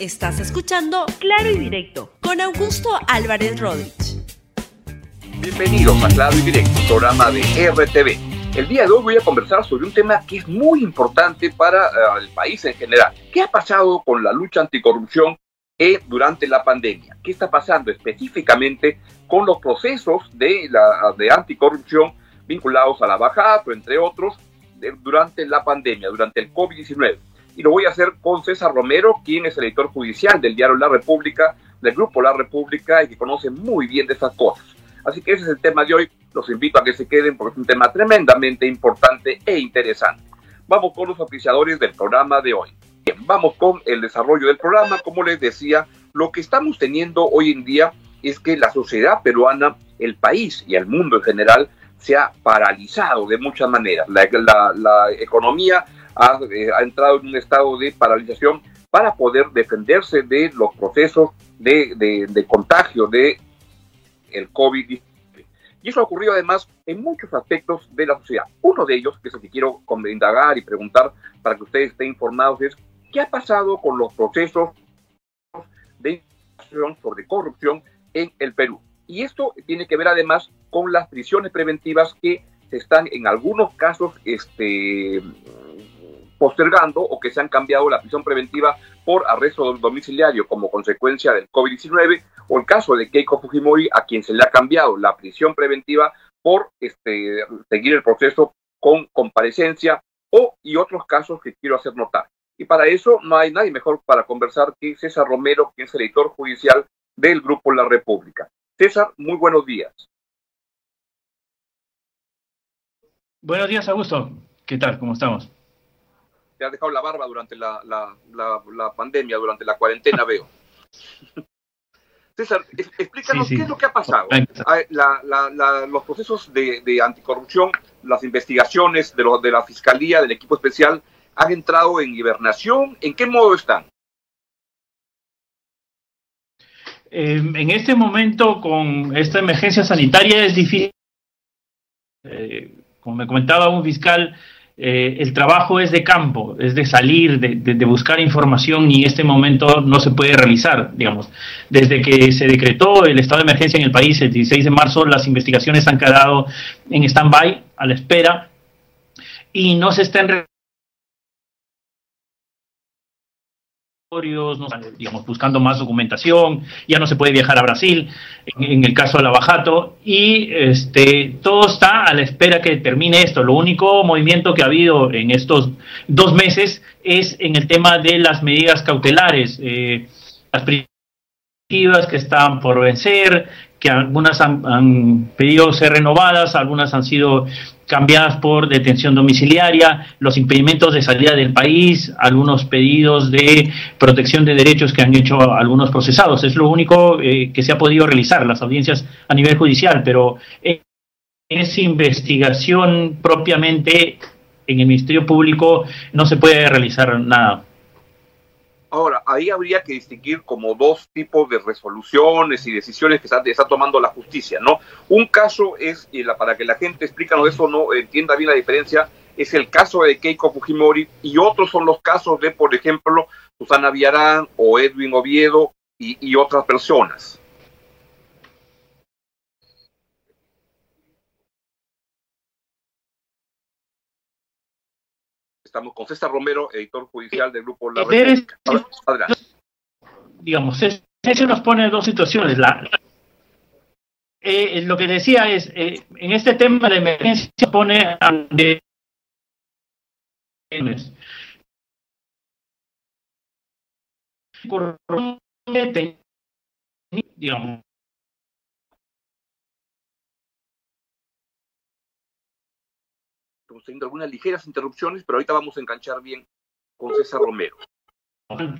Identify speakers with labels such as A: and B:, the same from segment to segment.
A: Estás escuchando Claro y Directo con Augusto Álvarez Rodríguez.
B: Bienvenidos a Claro y Directo, programa de RTV. El día de hoy voy a conversar sobre un tema que es muy importante para eh, el país en general. ¿Qué ha pasado con la lucha anticorrupción eh, durante la pandemia? ¿Qué está pasando específicamente con los procesos de, la, de anticorrupción vinculados a la bajada, entre otros, durante la pandemia, durante el COVID-19? Y lo voy a hacer con César Romero, quien es el editor judicial del diario La República, del grupo La República y que conoce muy bien de esas cosas. Así que ese es el tema de hoy. Los invito a que se queden porque es un tema tremendamente importante e interesante. Vamos con los oficiadores del programa de hoy. Bien, vamos con el desarrollo del programa. Como les decía, lo que estamos teniendo hoy en día es que la sociedad peruana, el país y el mundo en general se ha paralizado de muchas maneras. La, la, la economía eh, ha, entrado en un estado de paralización para poder defenderse de los procesos de, contagio de el COVID-19. Y eso ha ocurrido además en muchos aspectos de la sociedad. Uno de ellos, que es el que quiero indagar y preguntar para que ustedes estén informados, es qué ha pasado con los procesos de sobre corrupción en el Perú. Y esto tiene que ver además con las prisiones preventivas que se están en algunos casos este, postergando o que se han cambiado la prisión preventiva por arresto domiciliario como consecuencia del COVID-19 o el caso de Keiko Fujimori a quien se le ha cambiado la prisión preventiva por este, seguir el proceso con comparecencia o y otros casos que quiero hacer notar. Y para eso no hay nadie mejor para conversar que César Romero, quien es el editor judicial del Grupo La República. César, muy buenos días.
C: Buenos días, Augusto. ¿Qué tal? ¿Cómo estamos?
B: Te has dejado la barba durante la, la, pandemia, durante la cuarentena, veo. César, explícanos qué es lo que ha pasado. Ah, los procesos de, anticorrupción, las investigaciones de, de la Fiscalía, del equipo especial, han entrado en hibernación. ¿En qué modo están?
C: Em, en este momento, con esta emergencia sanitaria, es difícil. Eh, como me comentaba un fiscal, eh, el trabajo es de campo, es de salir, de, buscar información y este momento no se puede realizar, digamos. Desde que se decretó el estado de emergencia en el país el 16 de marzo, las investigaciones han quedado en stand-by, a la espera, y no se están digamos, buscando más documentación, ya no se puede viajar a Brasil, en, el caso de la Bajato, y este, todo está a la espera que termine esto. Lo único movimiento que ha habido en estos dos meses es en el tema de las medidas cautelares, eh, las que están por vencer, que algunas han, pedido ser renovadas, algunas han sido cambiadas por detención domiciliaria, los impedimentos de salida del país, algunos pedidos de protección de derechos que han hecho algunos procesados. Es lo único eh, que se ha podido realizar, las audiencias a nivel judicial, pero esa investigación propiamente en el Ministerio Público no se puede realizar nada.
B: Ahora, ahí habría que distinguir como dos tipos de resoluciones y decisiones que está, tomando la justicia, ¿no? Un caso es, y la, para que la gente explícanos eso, no entienda bien la diferencia, es el caso de Keiko Fujimori y otros son los casos de, por ejemplo, Susana Villarán o Edwin Oviedo y otras personas. Estamos con César Romero, editor judicial del grupo La República.
C: Digamos, eso nos pone dos situaciones. La, eh, lo que decía es, eh, en este tema de emergencia pone de digamos,
B: teniendo algunas ligeras interrupciones, pero ahorita vamos a enganchar bien con César Romero. Mm.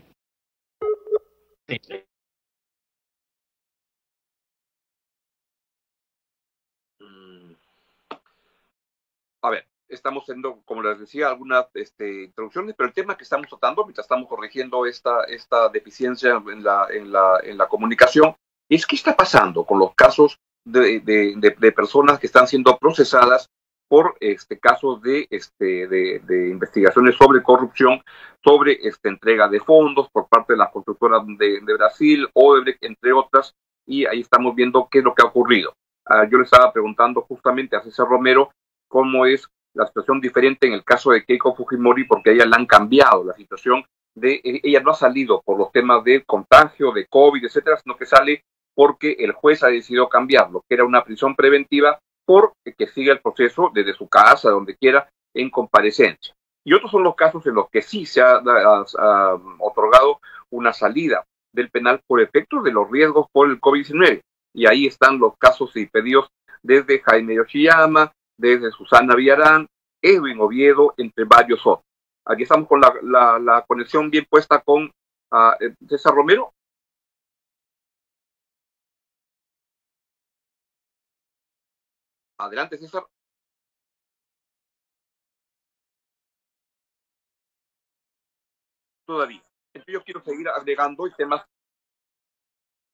B: A ver, estamos teniendo, como les decía, algunas este, interrupciones, pero el tema que estamos tratando, mientras estamos corrigiendo esta, esta deficiencia en la, en, la, comunicación, es qué está pasando con los casos de personas que están siendo procesadas por este casos de este de, investigaciones sobre corrupción, sobre esta entrega de fondos por parte de las constructoras de, de Brasil, Odebrecht, entre otras, y ahí estamos viendo qué es lo que ha ocurrido. Ah, yo le estaba preguntando justamente a César Romero cómo es la situación diferente en el caso de Keiko Fujimori, porque a ella le han cambiado la situación de, e, ella no ha salido por los temas de contagio, de COVID, etcétera, sino que sale porque el juez ha decidido cambiarlo, que era una prisión preventiva por que siga el proceso desde su casa, donde quiera, en comparecencia. Y otros son los casos en los que sí se ha, otorgado una salida del penal por efectos de los riesgos por el COVID-19. Y ahí están los casos y pedidos desde Jaime Yoshiyama, desde Susana Villarán, Edwin Oviedo, entre varios otros. Aquí estamos con la, conexión bien puesta con eh, César Romero. Adelante, César. Todavía. Entonces yo quiero seguir agregando temas,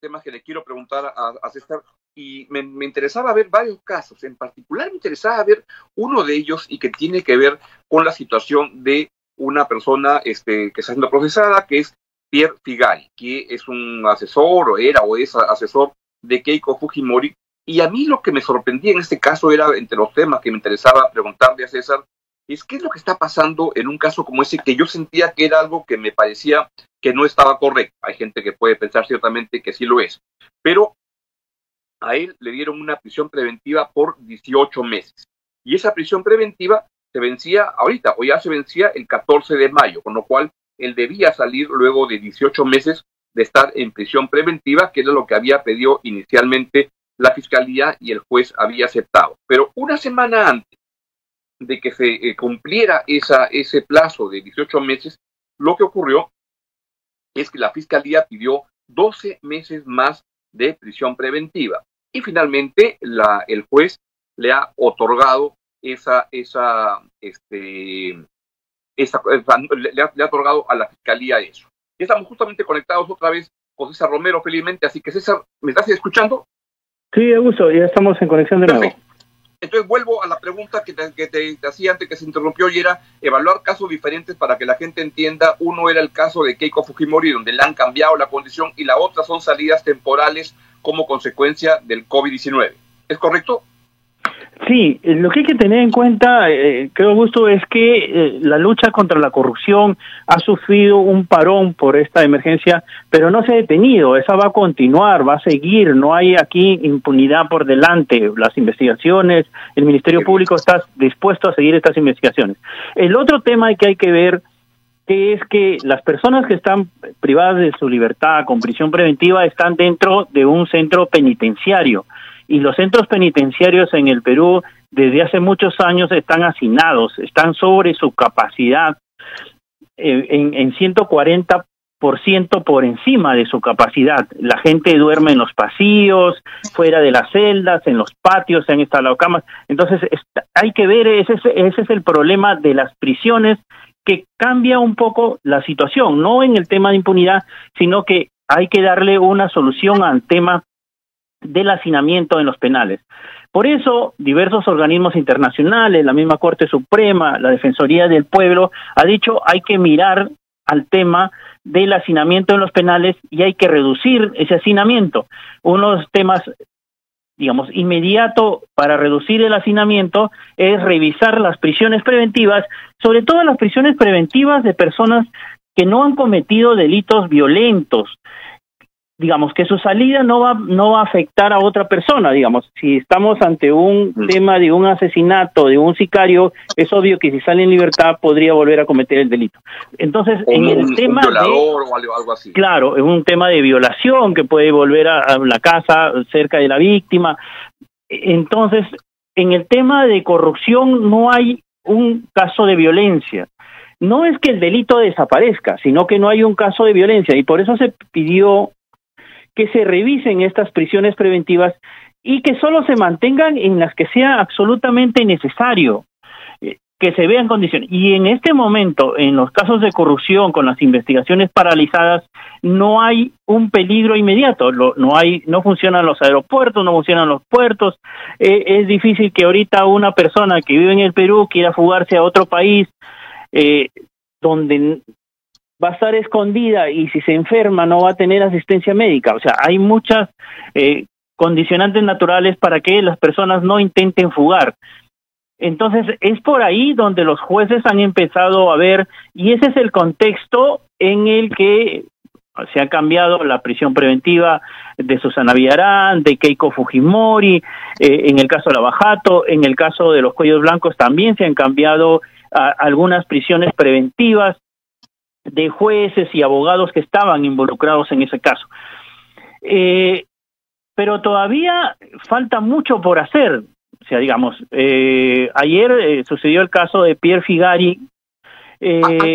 B: temas que le quiero preguntar a, César y me, interesaba ver varios casos. En particular me interesaba ver uno de ellos y que tiene que ver con la situación de una persona este, que está siendo procesada, que es Pierre Figari, que es un asesor o era o es asesor de Keiko Fujimori. Y a mí lo que me sorprendía en este caso era, entre los temas que me interesaba preguntarle a César, es qué es lo que está pasando en un caso como ese que yo sentía que era algo que me parecía que no estaba correcto. Hay gente que puede pensar ciertamente que sí lo es, pero a él le dieron una prisión preventiva por 18 meses. Y esa prisión preventiva se vencía ahorita, o ya se vencía el 14 de mayo, con lo cual él debía salir luego de 18 meses de estar en prisión preventiva, que era lo que había pedido inicialmente la fiscalía y el juez había aceptado. Pero una semana antes de que se eh, cumpliera esa, ese plazo de 18 meses, lo que ocurrió es que la fiscalía pidió 12 meses más de prisión preventiva y finalmente la, el juez le ha otorgado esa, esa, este, esa le, ha, otorgado a la fiscalía eso. Y estamos justamente conectados otra vez con César Romero, felizmente. Así que, César, ¿me estás escuchando?
D: Sí, Augusto, ya estamos en conexión de nuevo.
B: Entonces vuelvo a la pregunta que te, que te, hacía antes que se interrumpió y era evaluar casos diferentes para que la gente entienda. Uno era el caso de Keiko Fujimori, donde le han cambiado la condición, y la otra son salidas temporales como consecuencia del COVID-19. ¿Es correcto?
D: Sí, lo que hay que tener en cuenta, eh, creo gusto, es que eh, la lucha contra la corrupción ha sufrido un parón por esta emergencia, pero no se ha detenido, esa va a continuar, va a seguir, no hay aquí impunidad por delante, las investigaciones, el Ministerio Público está dispuesto a seguir estas investigaciones. El otro tema que hay que ver es que las personas que están privadas de su libertad con prisión preventiva están dentro de un centro penitenciario y los centros penitenciarios en el Perú desde hace muchos años están hacinados, están sobre su capacidad eh, en, en 140 por ciento por encima de su capacidad. La gente duerme en los pasillos, fuera de las celdas, en los patios, se han instalado camas. Entonces, hay que ver, ese, ese es el problema de las prisiones, que cambia un poco la situación, no en el tema de impunidad, sino que hay que darle una solución al tema del hacinamiento en los penales. Por eso, diversos organismos internacionales, la misma Corte Suprema, la Defensoría del Pueblo, ha dicho hay que mirar al tema del hacinamiento en los penales y hay que reducir ese hacinamiento. Uno de los temas, digamos, inmediato para reducir el hacinamiento es revisar las prisiones preventivas, sobre todo las prisiones preventivas de personas que no han cometido delitos violentos, digamos que su salida no va no va a afectar a otra persona digamos. Si estamos ante un mm. tema de un asesinato de un sicario es obvio que si sale en libertad podría volver a cometer el delito. Entonces en el tema de,
B: o algo así.
D: Claro en un tema de violación que puede volver a, la casa cerca de la víctima. Entonces en el tema de corrupción no hay un caso de violencia. No es que el delito desaparezca, sino que no hay un caso de violencia y por eso se pidió que se revisen estas prisiones preventivas y que solo se mantengan en las que sea absolutamente necesario. Eh, que se vean condiciones. Y en este momento, en los casos de corrupción, con las investigaciones paralizadas, no hay un peligro inmediato. no hay, no funcionan los aeropuertos, no funcionan los puertos. Eh, es difícil que ahorita una persona que vive en el Perú quiera fugarse a otro país eh, donde va a estar escondida y si se enferma no va a tener asistencia médica. O sea, hay muchas eh, condicionantes naturales para que las personas no intenten fugar. Entonces, es por ahí donde los jueces han empezado a ver, y ese es el contexto en el que se ha cambiado la prisión preventiva de Susana Villarán, de Keiko Fujimori, eh, en el caso de Lavajato, en el caso de los cuellos blancos también se han cambiado algunas prisiones preventivas de jueces y abogados que estaban involucrados en ese caso. Eh, pero todavía falta mucho por hacer. O sea, digamos, eh, ayer eh, sucedió el caso de Pierre Figari.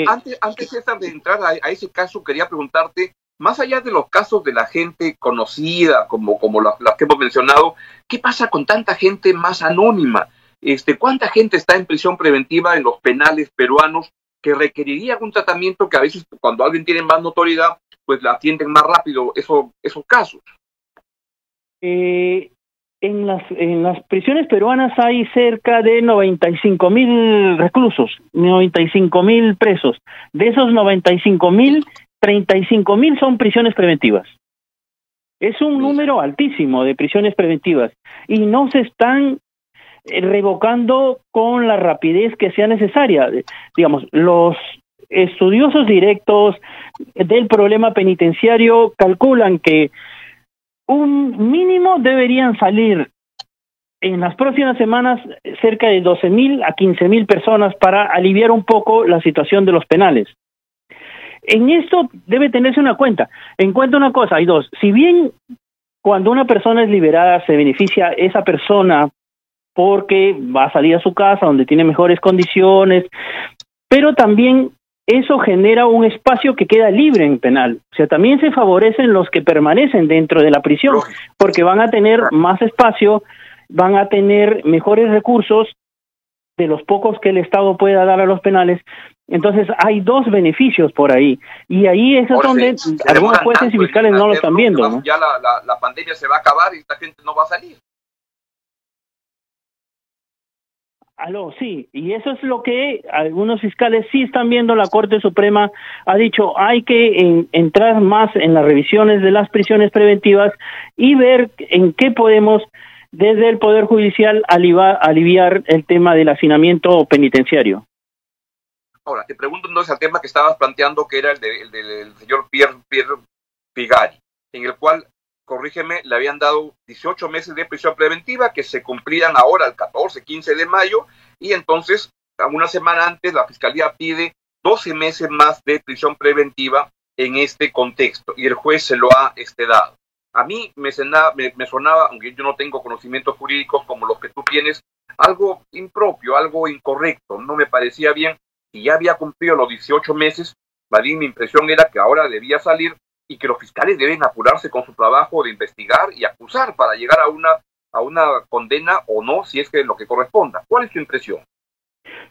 B: Antes, antes de entrar a, ese caso, quería preguntarte, más allá de los casos de la gente conocida, como, como las, que hemos mencionado, ¿qué pasa con tanta gente más anónima? Este, ¿Cuánta gente está en prisión preventiva en los penales peruanos que requeriría un tratamiento que a veces cuando alguien tiene más notoriedad, pues la atienden más rápido eso, esos casos?
D: Eh, en las, en las prisiones peruanas hay cerca de 95 mil reclusos, 95 mil presos. De esos 95 mil, 35 mil son prisiones preventivas. Es un número altísimo de prisiones preventivas y no se están revocando con la rapidez que sea necesaria. Digamos, los estudiosos directos del problema penitenciario calculan que un mínimo deberían salir en las próximas semanas cerca de 12 mil a 15 mil personas para aliviar un poco la situación de los penales. En esto debe tenerse una cuenta. En cuenta una cosa, hay dos. Si bien cuando una persona es liberada se beneficia esa persona porque va a salir a su casa donde tiene mejores condiciones, pero también eso genera un espacio que queda libre en penal. O sea, también se favorecen los que permanecen dentro de la prisión, porque van a tener más espacio, van a tener mejores recursos de los pocos que el Estado pueda dar a los penales. Entonces hay dos beneficios por ahí. Y ahí es donde algunos jueces y fiscales no lo están viendo.
B: Ya la, la pandemia se va a acabar y la gente no va a salir.
D: Aló, sí, y eso es lo que algunos fiscales sí están viendo. La Corte Suprema ha dicho hay que entrar más en las revisiones de las prisiones preventivas y ver en qué podemos desde el Poder Judicial aliviar, el tema del hacinamiento penitenciario.
B: Ahora, te pregunto entonces al tema que estabas planteando, que era el, del señor Pierre, Pierre Figari, en el cual corrígeme, le habían dado 18 meses de prisión preventiva que se cumplían ahora el 14, 15 de mayo y entonces una semana antes la fiscalía pide 12 meses más de prisión preventiva en este contexto y el juez se lo ha este, dado. A mí me sonaba, me, sonaba, aunque yo no tengo conocimientos jurídicos como los que tú tienes, algo impropio, algo incorrecto, no me parecía bien. Si ya había cumplido los 18 meses, mi impresión era que ahora debía salir y que los fiscales deben apurarse con su trabajo de investigar y acusar para llegar a una, a una condena o no, si es que lo que corresponda. ¿Cuál es tu impresión?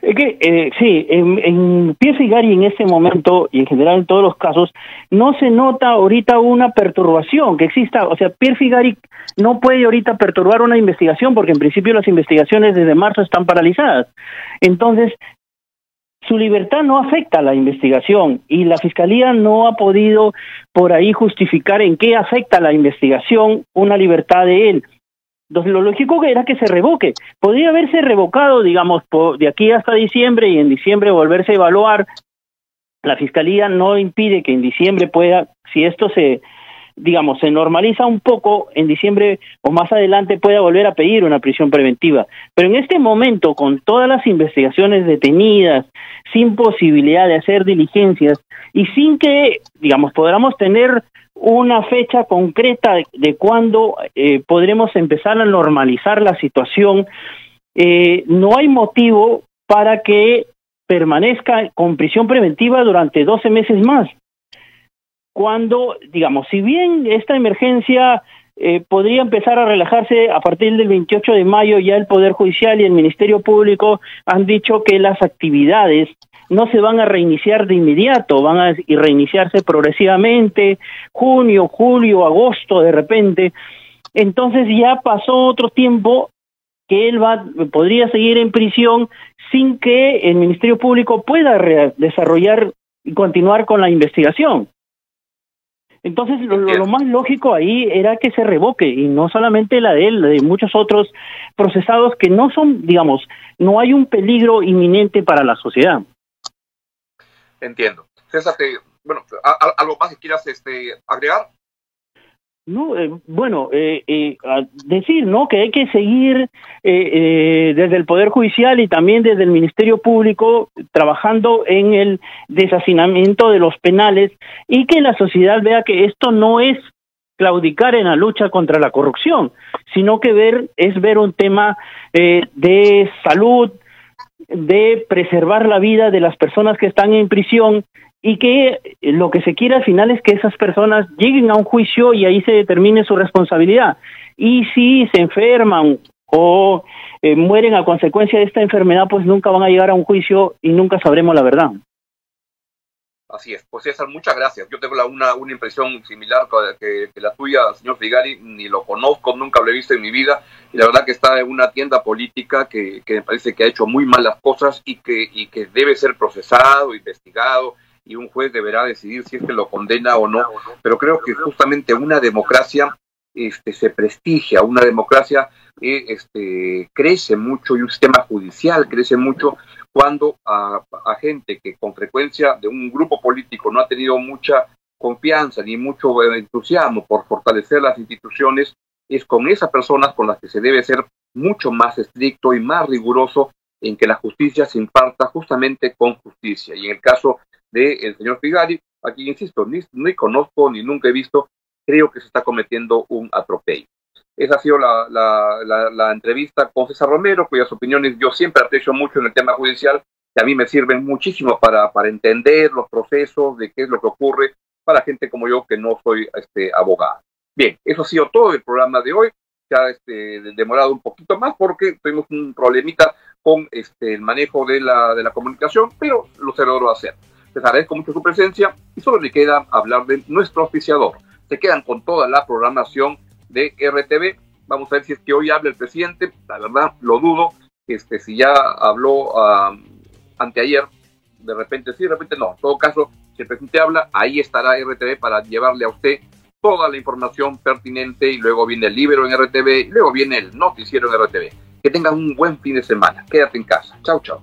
D: Es que, eh, sí, en, en Gary en este momento y en general en todos los casos, no se nota ahorita una perturbación que exista. O sea, Pierre Figari no puede ahorita perturbar una investigación porque en principio las investigaciones desde marzo están paralizadas. Entonces, su libertad no afecta a la investigación y la Fiscalía no ha podido por ahí justificar en qué afecta la investigación una libertad de él. Entonces, lo lógico era que se revoque. Podría haberse revocado, digamos, de aquí hasta diciembre y en diciembre volverse a evaluar. La Fiscalía no impide que en diciembre pueda, si esto se, digamos, se normaliza un poco, en diciembre o más adelante pueda volver a pedir una prisión preventiva. Pero en este momento, con todas las investigaciones detenidas, sin posibilidad de hacer diligencias y sin que, digamos, podamos tener una fecha concreta de, cuándo eh, podremos empezar a normalizar la situación, eh, no hay motivo para que permanezca con prisión preventiva durante 12 meses más cuando, digamos, si bien esta emergencia eh, podría empezar a relajarse a partir del 28 de mayo. Ya el Poder Judicial y el Ministerio Público han dicho que las actividades no se van a reiniciar de inmediato, van a reiniciarse progresivamente, junio, julio, agosto, de repente. Entonces ya pasó otro tiempo que él va, podría seguir en prisión sin que el Ministerio Público pueda desarrollar y continuar con la investigación. Entonces, lo, más lógico ahí era que se revoque, y no solamente la de él, la de muchos otros procesados que no son, digamos, no hay un peligro inminente para la sociedad.
B: Entiendo. César, bueno, ¿algo más que quieras este, agregar?
D: No, eh, bueno, eh, eh, decir, ¿no? Que hay que seguir desde el Poder Judicial y también desde el Ministerio Público trabajando en el desacinamiento de los penales y que la sociedad vea que esto no es claudicar en la lucha contra la corrupción, sino que ver es ver un tema de salud, de preservar la vida de las personas que están en prisión y que lo que se quiere al final es que esas personas lleguen a un juicio y ahí se determine su responsabilidad. Y si se enferman o eh, mueren a consecuencia de esta enfermedad, pues nunca van a llegar a un juicio y nunca sabremos la verdad.
B: Así es. Pues César, muchas gracias. Yo tengo una, una impresión similar que, la tuya, señor Figari. Ni lo conozco, nunca lo he visto en mi vida. Y la verdad que está en una tienda política que, que me parece que ha hecho muy malas cosas y que, y que debe ser procesado, investigado y un juez deberá decidir si es que lo condena o no, pero creo que justamente una democracia este, se prestigia, una democracia eh, este, crece mucho y un sistema judicial crece mucho cuando a, a, gente que con frecuencia de un grupo político no ha tenido mucha confianza ni mucho eh, entusiasmo por fortalecer las instituciones, es con esas personas con las que se debe ser mucho más estricto y más riguroso en que la justicia se imparta justamente con justicia. Y en el caso del señor Figari, aquí insisto, ni, ni, conozco ni nunca he visto, creo que se está cometiendo un atropello. Esa ha sido la, la, la, entrevista con César Romero, cuyas opiniones yo siempre aprecio mucho en el tema judicial, que a mí me sirven muchísimo para, para entender los procesos, de qué es lo que ocurre para gente como yo que no soy este, abogado. Bien, eso ha sido todo el programa de hoy. Se ha este, demorado un poquito más porque tuvimos un problemita con este, el manejo de la, de la comunicación, pero lo se logró hacer. Les agradezco mucho su presencia y solo le queda hablar de nuestro oficiador. Se quedan con toda la programación de RTV. Vamos a ver si es que hoy habla el presidente. La verdad, lo dudo. Este, si ya habló anteayer, de repente sí, de repente no. En todo caso, si el presidente habla, ahí estará RTV para llevarle a usted toda la información pertinente y luego viene el libro en RTV y luego viene el noticiero en RTV. Que tengan un buen fin de semana. Quédate en casa. Chao, chao.